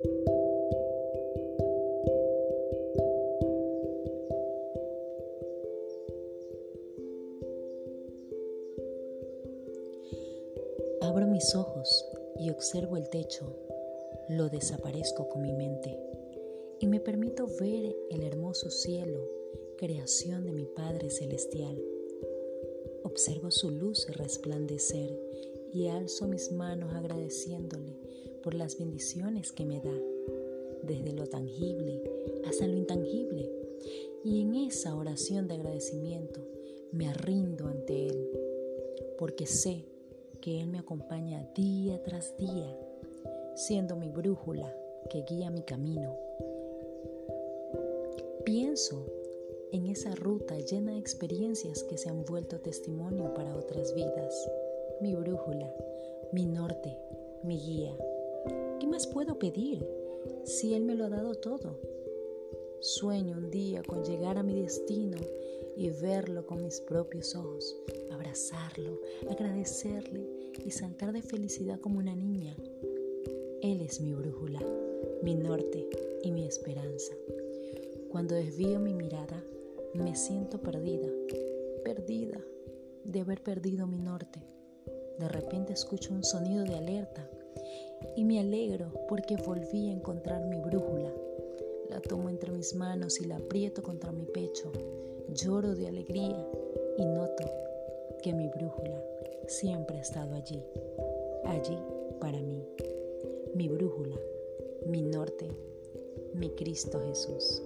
Abro mis ojos y observo el techo. Lo desaparezco con mi mente y me permito ver el hermoso cielo, creación de mi Padre Celestial. Observo su luz resplandecer y alzo mis manos agradeciéndole por las bendiciones que me da, desde lo tangible hasta lo intangible. Y en esa oración de agradecimiento me arrindo ante Él, porque sé que Él me acompaña día tras día, siendo mi brújula que guía mi camino Pienso en esa ruta llena de experiencias que se han vuelto testimonio para otras vidas, mi brújula, mi norte, mi guía. ¿Qué más puedo pedir si Él me lo ha dado todo? Sueño un día con llegar a mi destino y verlo con mis propios ojos, abrazarlo, agradecerle y saltar de felicidad como una niña. Él es mi brújula, mi norte y mi esperanza. Cuando desvío mi mirada, me siento perdida, perdida de haber perdido mi norte. De repente escucho un sonido de alerta y me alegro porque volví a encontrar mi brújula. La tomo entre mis manos y la aprieto contra mi pecho. Lloro de alegría y noto que mi brújula siempre ha estado allí, allí para mí. Mi brújula, mi norte, mi Cristo Jesús.